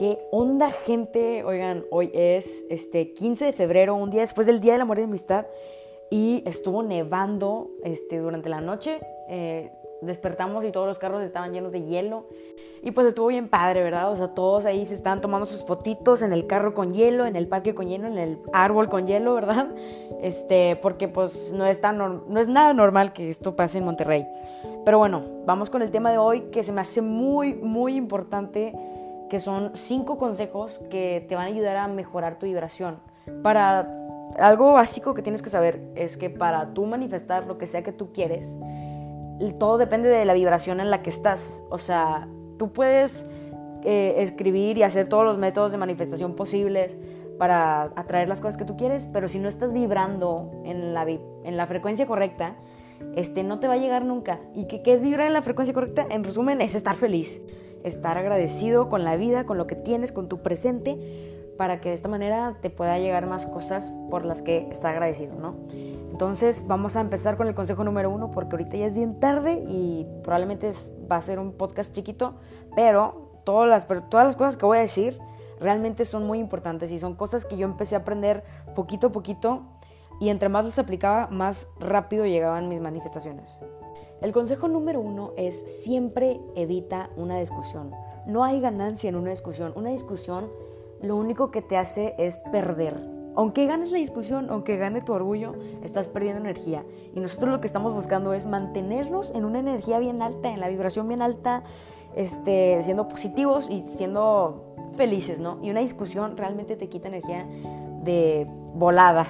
¿Qué onda, gente? Oigan, hoy es este 15 de febrero, un día después del Día del Amor y Amistad, y estuvo nevando este, durante la noche. Eh, despertamos y todos los carros estaban llenos de hielo. Y pues estuvo bien padre, ¿verdad? O sea, todos ahí se estaban tomando sus fotitos en el carro con hielo, en el parque con hielo, en el árbol con hielo, ¿verdad? Este, porque pues no es, tan no es nada normal que esto pase en Monterrey. Pero bueno, vamos con el tema de hoy que se me hace muy, muy importante, que son cinco consejos que te van a ayudar a mejorar tu vibración. Para algo básico que tienes que saber es que para tú manifestar lo que sea que tú quieres, todo depende de la vibración en la que estás. O sea, tú puedes eh, escribir y hacer todos los métodos de manifestación posibles para atraer las cosas que tú quieres, pero si no estás vibrando en la, en la frecuencia correcta, este, no te va a llegar nunca. ¿Y qué, qué es vibrar en la frecuencia correcta? En resumen, es estar feliz, estar agradecido con la vida, con lo que tienes, con tu presente, para que de esta manera te pueda llegar más cosas por las que estás agradecido, ¿no? Entonces vamos a empezar con el consejo número uno porque ahorita ya es bien tarde y probablemente va a ser un podcast chiquito, pero todas las, todas las cosas que voy a decir realmente son muy importantes y son cosas que yo empecé a aprender poquito a poquito y entre más las aplicaba, más rápido llegaban mis manifestaciones. El consejo número uno es siempre evita una discusión. No hay ganancia en una discusión. Una discusión lo único que te hace es perder aunque ganes la discusión, aunque gane tu orgullo, estás perdiendo energía. Y nosotros lo que estamos buscando es mantenernos en una energía bien alta, en la vibración bien alta, este, siendo positivos y siendo felices, ¿no? Y una discusión realmente te quita energía de volada.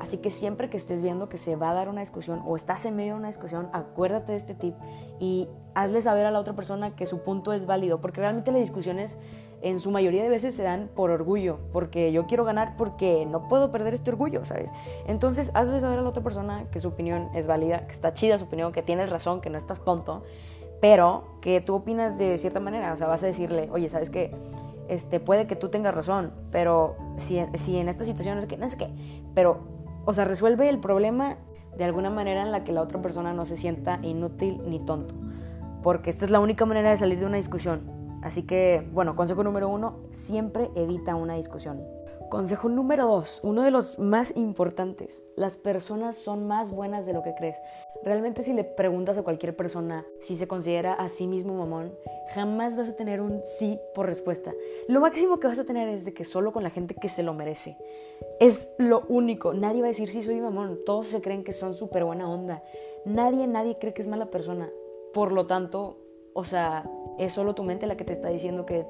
Así que siempre que estés viendo que se va a dar una discusión o estás en medio de una discusión, acuérdate de este tip y hazle saber a la otra persona que su punto es válido, porque realmente las discusiones en su mayoría de veces se dan por orgullo, porque yo quiero ganar porque no puedo perder este orgullo, ¿sabes? Entonces, hazle saber a la otra persona que su opinión es válida, que está chida su opinión, que tienes razón, que no estás tonto, pero que tú opinas de cierta manera, o sea, vas a decirle, oye, ¿sabes qué? Este, puede que tú tengas razón, pero si, si en esta situación es que, no es que, pero, o sea, resuelve el problema de alguna manera en la que la otra persona no se sienta inútil ni tonto, porque esta es la única manera de salir de una discusión, Así que, bueno, consejo número uno, siempre evita una discusión. Consejo número dos, uno de los más importantes, las personas son más buenas de lo que crees. Realmente si le preguntas a cualquier persona si se considera a sí mismo mamón, jamás vas a tener un sí por respuesta. Lo máximo que vas a tener es de que solo con la gente que se lo merece. Es lo único, nadie va a decir sí soy mamón, todos se creen que son súper buena onda. Nadie, nadie cree que es mala persona. Por lo tanto, o sea, es solo tu mente la que te está diciendo que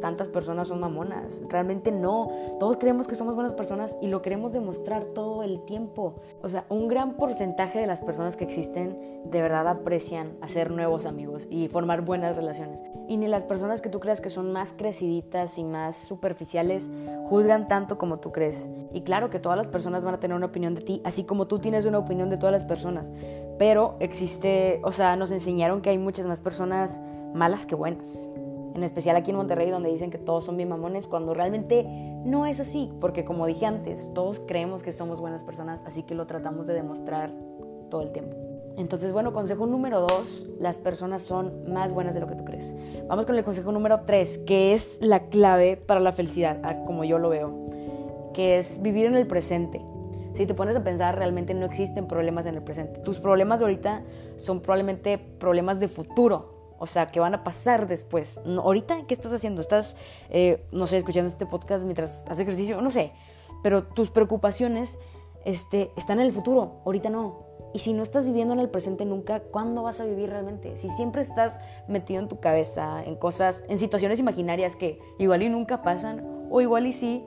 tantas personas son mamonas. Realmente no. Todos creemos que somos buenas personas y lo queremos demostrar todo el tiempo. O sea, un gran porcentaje de las personas que existen de verdad aprecian hacer nuevos amigos y formar buenas relaciones. Y ni las personas que tú creas que son más creciditas y más superficiales juzgan tanto como tú crees. Y claro que todas las personas van a tener una opinión de ti, así como tú tienes una opinión de todas las personas. Pero existe, o sea, nos enseñaron que hay muchas más personas malas que buenas. En especial aquí en Monterrey donde dicen que todos son bien mamones cuando realmente no es así, porque como dije antes, todos creemos que somos buenas personas, así que lo tratamos de demostrar todo el tiempo. Entonces, bueno, consejo número dos, las personas son más buenas de lo que tú crees. Vamos con el consejo número tres, que es la clave para la felicidad, como yo lo veo, que es vivir en el presente. Si te pones a pensar, realmente no existen problemas en el presente. Tus problemas de ahorita son probablemente problemas de futuro, o sea, que van a pasar después. ahorita, ¿qué estás haciendo? ¿Estás, eh, no sé, escuchando este podcast mientras haces ejercicio? No sé. Pero tus preocupaciones este, están en el futuro, ahorita no. Y si no estás viviendo en el presente nunca, ¿cuándo vas a vivir realmente? Si siempre estás metido en tu cabeza, en cosas, en situaciones imaginarias que igual y nunca pasan, o igual y sí,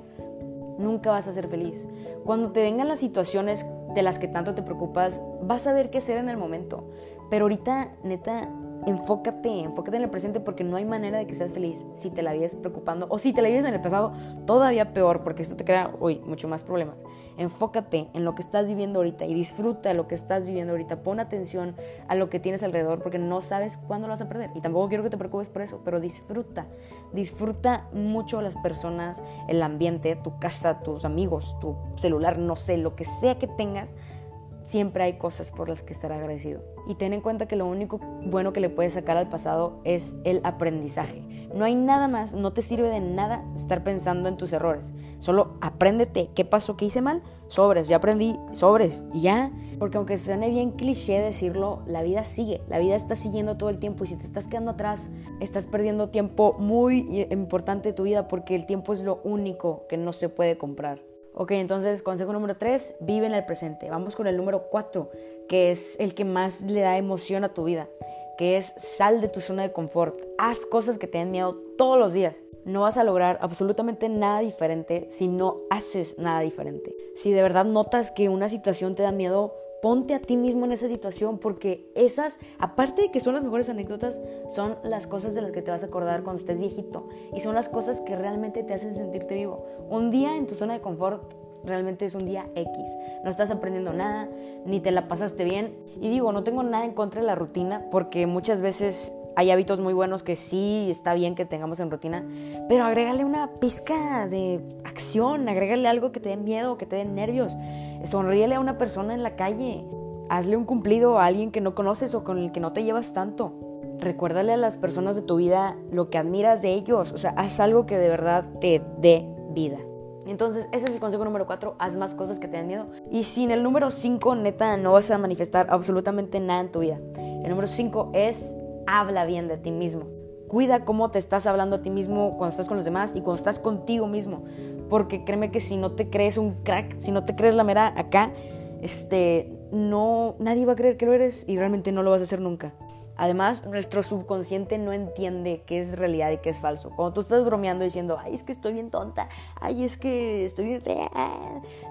nunca vas a ser feliz. Cuando te vengan las situaciones de las que tanto te preocupas, vas a ver qué hacer en el momento. Pero ahorita, neta, enfócate, enfócate en el presente porque no hay manera de que seas feliz si te la vives preocupando o si te la vives en el pasado, todavía peor porque esto te crea, uy, mucho más problemas. Enfócate en lo que estás viviendo ahorita y disfruta lo que estás viviendo ahorita. Pon atención a lo que tienes alrededor porque no sabes cuándo lo vas a perder. Y tampoco quiero que te preocupes por eso, pero disfruta. Disfruta mucho las personas, el ambiente, tu casa, tus amigos, tu celular, no sé, lo que sea que tengas siempre hay cosas por las que estar agradecido. Y ten en cuenta que lo único bueno que le puedes sacar al pasado es el aprendizaje. No hay nada más, no te sirve de nada estar pensando en tus errores. Solo apréndete qué pasó, qué hice mal, sobres, ya aprendí, sobres, y ya. Porque aunque suene bien cliché decirlo, la vida sigue, la vida está siguiendo todo el tiempo y si te estás quedando atrás, estás perdiendo tiempo muy importante de tu vida porque el tiempo es lo único que no se puede comprar. Ok, entonces consejo número 3, vive en el presente. Vamos con el número 4, que es el que más le da emoción a tu vida, que es sal de tu zona de confort. Haz cosas que te den miedo todos los días. No vas a lograr absolutamente nada diferente si no haces nada diferente. Si de verdad notas que una situación te da miedo, ponte a ti mismo en esa situación porque esas, aparte de que son las mejores anécdotas, son las cosas de las que te vas a acordar cuando estés viejito y son las cosas que realmente te hacen sentirte vivo. Un día en tu zona de confort realmente es un día X. No estás aprendiendo nada, ni te la pasaste bien. Y digo, no tengo nada en contra de la rutina porque muchas veces hay hábitos muy buenos que sí está bien que tengamos en rutina, pero agrégale una pizca de acción, agrégale algo que te dé miedo, que te dé nervios. Sonríele a una persona en la calle, hazle un cumplido a alguien que no conoces o con el que no te llevas tanto. Recuérdale a las personas de tu vida lo que admiras de ellos, o sea, haz algo que de verdad te dé vida. Entonces, ese es el consejo número 4, haz más cosas que te den miedo. Y sin el número 5, neta, no vas a manifestar absolutamente nada en tu vida. El número 5 es habla bien de ti mismo. Cuida cómo te estás hablando a ti mismo cuando estás con los demás y cuando estás contigo mismo. Porque créeme que si no te crees un crack, si no te crees la mera acá, este, no, nadie va a creer que lo eres y realmente no lo vas a hacer nunca. Además, nuestro subconsciente no entiende qué es realidad y qué es falso. Cuando tú estás bromeando diciendo, ay, es que estoy bien tonta, ay, es que estoy bien fea,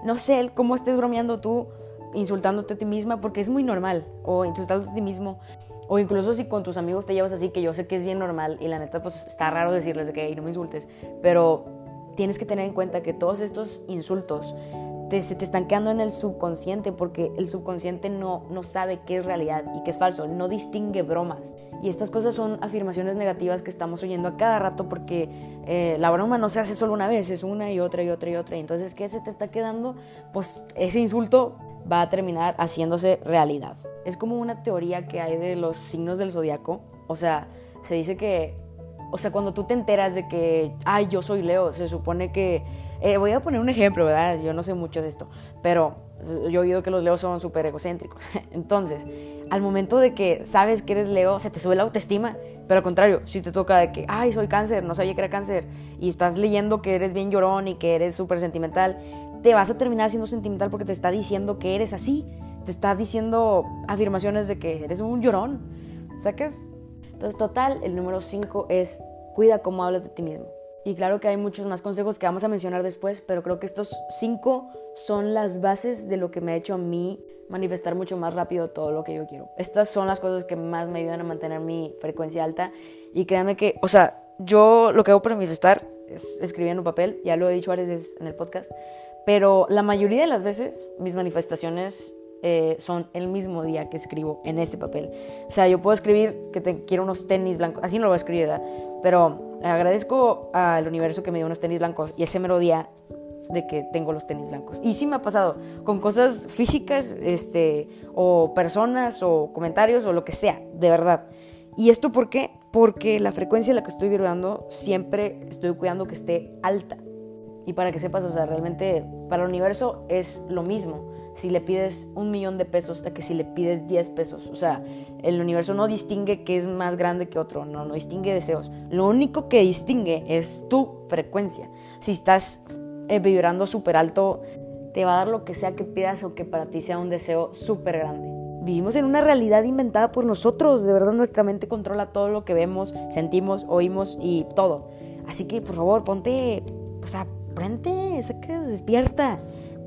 no sé cómo estés bromeando tú, insultándote a ti misma, porque es muy normal, o insultándote a ti mismo, o incluso si con tus amigos te llevas así, que yo sé que es bien normal y la neta pues está raro decirles de que no me insultes, pero tienes que tener en cuenta que todos estos insultos te, se te están quedando en el subconsciente porque el subconsciente no, no sabe qué es realidad y qué es falso, no distingue bromas. Y estas cosas son afirmaciones negativas que estamos oyendo a cada rato porque eh, la broma no se hace solo una vez, es una y otra y otra y otra. Y entonces, ¿qué se te está quedando? Pues ese insulto va a terminar haciéndose realidad. Es como una teoría que hay de los signos del zodiaco. O sea, se dice que, o sea, cuando tú te enteras de que, ay, yo soy Leo, se supone que, eh, voy a poner un ejemplo, ¿verdad? Yo no sé mucho de esto, pero yo he oído que los Leos son súper egocéntricos. Entonces, al momento de que sabes que eres Leo, se te sube la autoestima. Pero al contrario, si te toca de que, ay, soy cáncer, no sabía que era cáncer, y estás leyendo que eres bien llorón y que eres súper sentimental, te vas a terminar siendo sentimental porque te está diciendo que eres así. Te está diciendo afirmaciones de que eres un llorón. ¿Sacas? Entonces, total, el número 5 es cuida cómo hablas de ti mismo. Y claro que hay muchos más consejos que vamos a mencionar después, pero creo que estos 5 son las bases de lo que me ha hecho a mí manifestar mucho más rápido todo lo que yo quiero. Estas son las cosas que más me ayudan a mantener mi frecuencia alta. Y créanme que, o sea, yo lo que hago para manifestar es escribir en un papel, ya lo he dicho varias veces en el podcast, pero la mayoría de las veces mis manifestaciones eh, son el mismo día que escribo en ese papel. O sea, yo puedo escribir que te, quiero unos tenis blancos, así no lo voy a escribir. Pero agradezco al universo que me dio unos tenis blancos y ese mero día de que tengo los tenis blancos. Y sí me ha pasado con cosas físicas, este, o personas, o comentarios, o lo que sea, de verdad. ¿Y esto por qué? Porque la frecuencia en la que estoy vibrando siempre estoy cuidando que esté alta. Y para que sepas, o sea, realmente para el universo es lo mismo si le pides un millón de pesos a que si le pides 10 pesos. O sea, el universo no distingue qué es más grande que otro, no, no distingue deseos. Lo único que distingue es tu frecuencia. Si estás eh, vibrando súper alto, te va a dar lo que sea que pidas o que para ti sea un deseo súper grande. Vivimos en una realidad inventada por nosotros, de verdad nuestra mente controla todo lo que vemos, sentimos, oímos y todo. Así que por favor, ponte, o sea, prende, saca, despierta.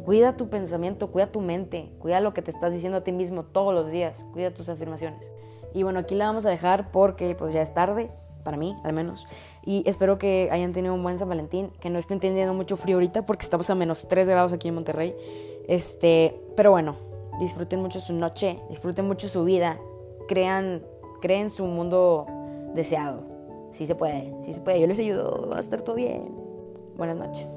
Cuida tu pensamiento, cuida tu mente, cuida lo que te estás diciendo a ti mismo todos los días, cuida tus afirmaciones. Y bueno, aquí la vamos a dejar porque pues ya es tarde, para mí al menos. Y espero que hayan tenido un buen San Valentín, que no estén teniendo mucho frío ahorita porque estamos a menos 3 grados aquí en Monterrey. Este, pero bueno, disfruten mucho su noche, disfruten mucho su vida, crean, creen su mundo deseado. Sí se puede, sí se puede, yo les ayudo, va a estar todo bien. Buenas noches.